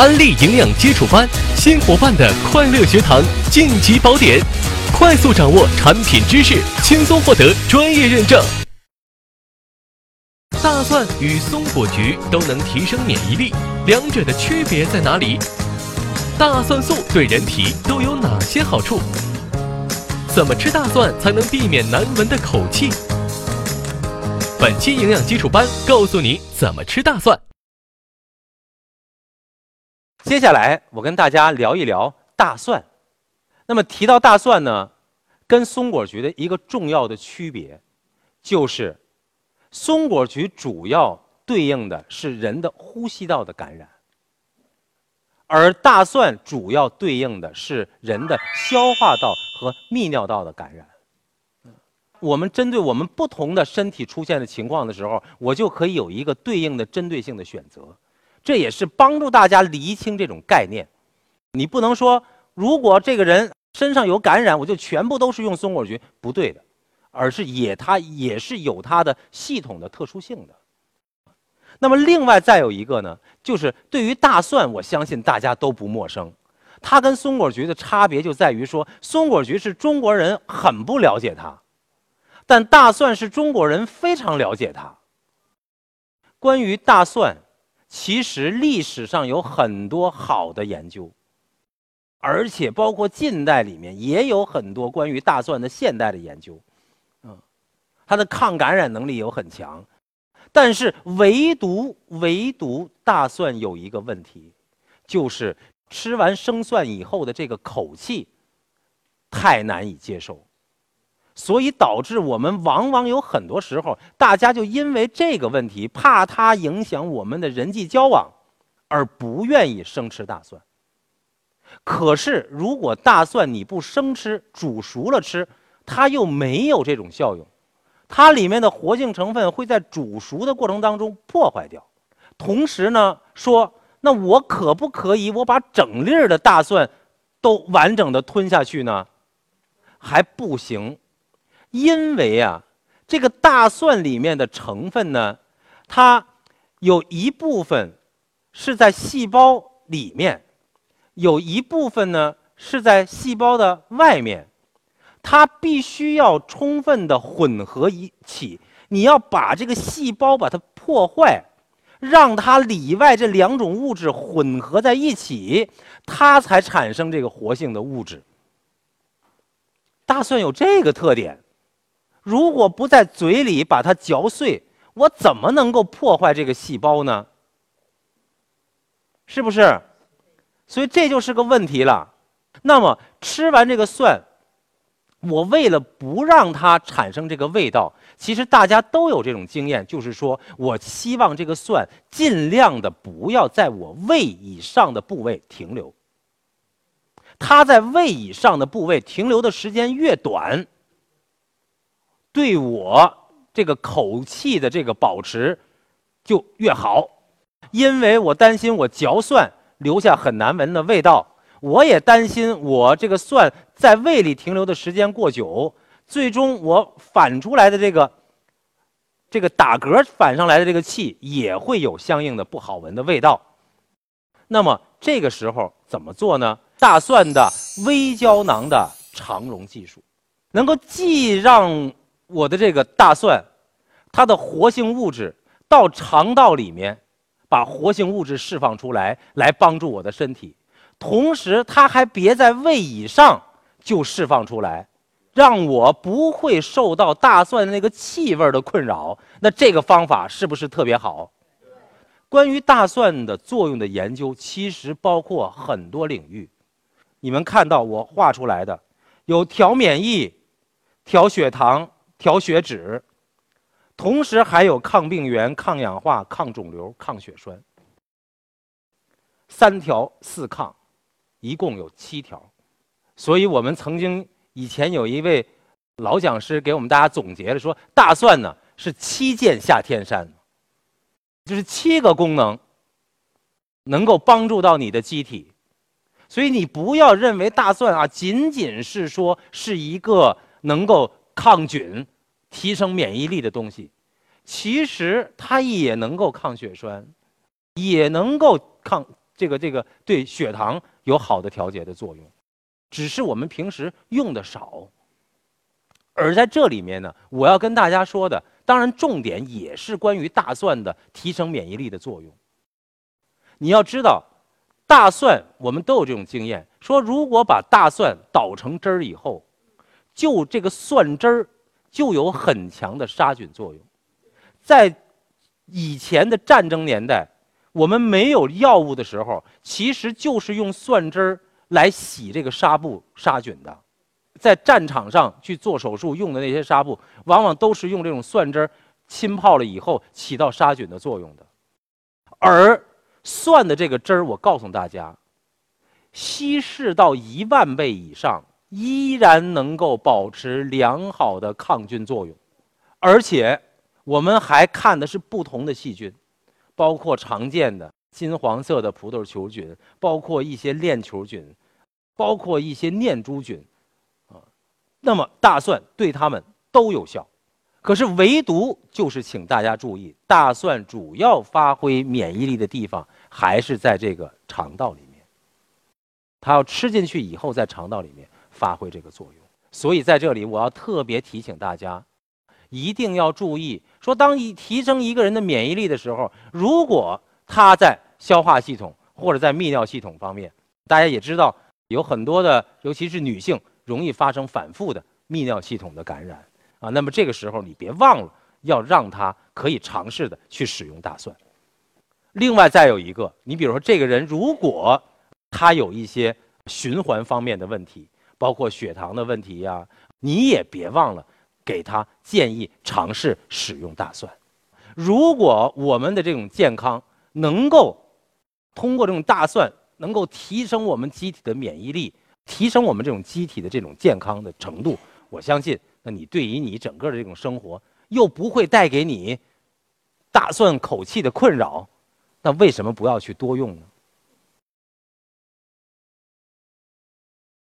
安利营养基础班，新伙伴的快乐学堂晋级宝典，快速掌握产品知识，轻松获得专业认证。大蒜与松果菊都能提升免疫力，两者的区别在哪里？大蒜素对人体都有哪些好处？怎么吃大蒜才能避免难闻的口气？本期营养基础班告诉你怎么吃大蒜。接下来我跟大家聊一聊大蒜。那么提到大蒜呢，跟松果菊的一个重要的区别，就是松果菊主要对应的是人的呼吸道的感染，而大蒜主要对应的是人的消化道和泌尿道的感染。我们针对我们不同的身体出现的情况的时候，我就可以有一个对应的针对性的选择。这也是帮助大家厘清这种概念。你不能说，如果这个人身上有感染，我就全部都是用松果菊，不对的，而是也它也是有它的系统的特殊性的。那么另外再有一个呢，就是对于大蒜，我相信大家都不陌生。它跟松果菊的差别就在于说，松果菊是中国人很不了解它，但大蒜是中国人非常了解它。关于大蒜。其实历史上有很多好的研究，而且包括近代里面也有很多关于大蒜的现代的研究，嗯，它的抗感染能力有很强，但是唯独唯独大蒜有一个问题，就是吃完生蒜以后的这个口气太难以接受。所以导致我们往往有很多时候，大家就因为这个问题，怕它影响我们的人际交往，而不愿意生吃大蒜。可是，如果大蒜你不生吃，煮熟了吃，它又没有这种效用，它里面的活性成分会在煮熟的过程当中破坏掉。同时呢，说那我可不可以我把整粒儿的大蒜都完整的吞下去呢？还不行。因为啊，这个大蒜里面的成分呢，它有一部分是在细胞里面，有一部分呢是在细胞的外面，它必须要充分的混合一起。你要把这个细胞把它破坏，让它里外这两种物质混合在一起，它才产生这个活性的物质。大蒜有这个特点。如果不在嘴里把它嚼碎，我怎么能够破坏这个细胞呢？是不是？所以这就是个问题了。那么吃完这个蒜，我为了不让它产生这个味道，其实大家都有这种经验，就是说我希望这个蒜尽量的不要在我胃以上的部位停留。它在胃以上的部位停留的时间越短。对我这个口气的这个保持就越好，因为我担心我嚼蒜留下很难闻的味道，我也担心我这个蒜在胃里停留的时间过久，最终我反出来的这个这个打嗝反上来的这个气也会有相应的不好闻的味道。那么这个时候怎么做呢？大蒜的微胶囊的肠溶技术，能够既让我的这个大蒜，它的活性物质到肠道里面，把活性物质释放出来，来帮助我的身体。同时，它还别在胃以上就释放出来，让我不会受到大蒜那个气味的困扰。那这个方法是不是特别好？关于大蒜的作用的研究，其实包括很多领域。你们看到我画出来的，有调免疫、调血糖。调血脂，同时还有抗病原、抗氧化、抗肿瘤、抗血栓，三条四抗，一共有七条。所以我们曾经以前有一位老讲师给我们大家总结了，说大蒜呢是七剑下天山，就是七个功能能够帮助到你的机体。所以你不要认为大蒜啊仅仅是说是一个能够。抗菌、提升免疫力的东西，其实它也能够抗血栓，也能够抗这个这个对血糖有好的调节的作用，只是我们平时用的少。而在这里面呢，我要跟大家说的，当然重点也是关于大蒜的提升免疫力的作用。你要知道，大蒜我们都有这种经验，说如果把大蒜捣成汁儿以后，就这个蒜汁儿就有很强的杀菌作用。在以前的战争年代，我们没有药物的时候，其实就是用蒜汁儿来洗这个纱布杀菌的。在战场上去做手术用的那些纱布，往往都是用这种蒜汁儿浸泡了以后起到杀菌的作用的。而蒜的这个汁儿，我告诉大家，稀释到一万倍以上，依然能够保持良好的抗菌作用。而且我们还看的是不同的细菌，包括常见的金黄色的葡萄球菌，包括一些链球菌，包括一些念珠菌。啊那么大蒜对它们都有效，可是唯独就是请大家注意，大蒜主要发挥免疫力的地方还是在这个肠道里面，它要吃进去以后在肠道里面发挥这个作用。所以在这里我要特别提醒大家，一定要注意，说当一提升一个人的免疫力的时候，如果他在消化系统或者在泌尿系统方面，大家也知道有很多的，尤其是女性。容易发生反复的泌尿系统的感染啊，那么这个时候你别忘了要让他可以尝试的去使用大蒜。另外再有一个，你比如说这个人如果他有一些循环方面的问题，包括血糖的问题呀，你也别忘了给他建议尝试使用大蒜。如果我们的这种健康能够通过这种大蒜能够提升我们机体的免疫力。提升我们这种机体的这种健康的程度，我相信，那你对于你整个的这种生活又不会带给你大蒜口气的困扰，那为什么不要去多用呢？